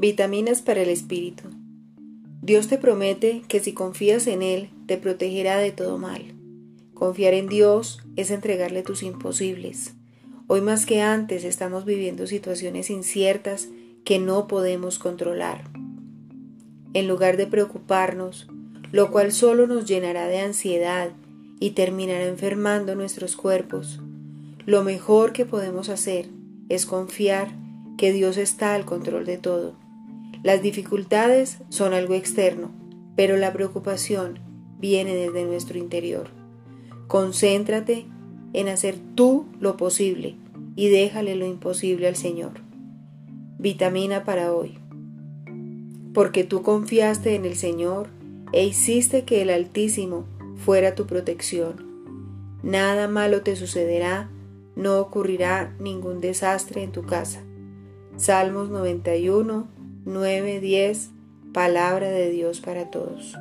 Vitaminas para el espíritu. Dios te promete que si confías en Él, te protegerá de todo mal. Confiar en Dios es entregarle tus imposibles. Hoy más que antes estamos viviendo situaciones inciertas que no podemos controlar. En lugar de preocuparnos, lo cual solo nos llenará de ansiedad y terminará enfermando nuestros cuerpos, lo mejor que podemos hacer es confiar que Dios está al control de todo las dificultades son algo externo, pero la preocupación viene desde nuestro interior. Concéntrate en hacer tú lo posible y déjale lo imposible al Señor. Vitamina para hoy. Porque tú confiaste en el Señor e hiciste que el Altísimo fuera tu protección. Nada malo te sucederá, no ocurrirá ningún desastre en tu casa. Salmos 91, 9, 10, palabra de Dios para todos.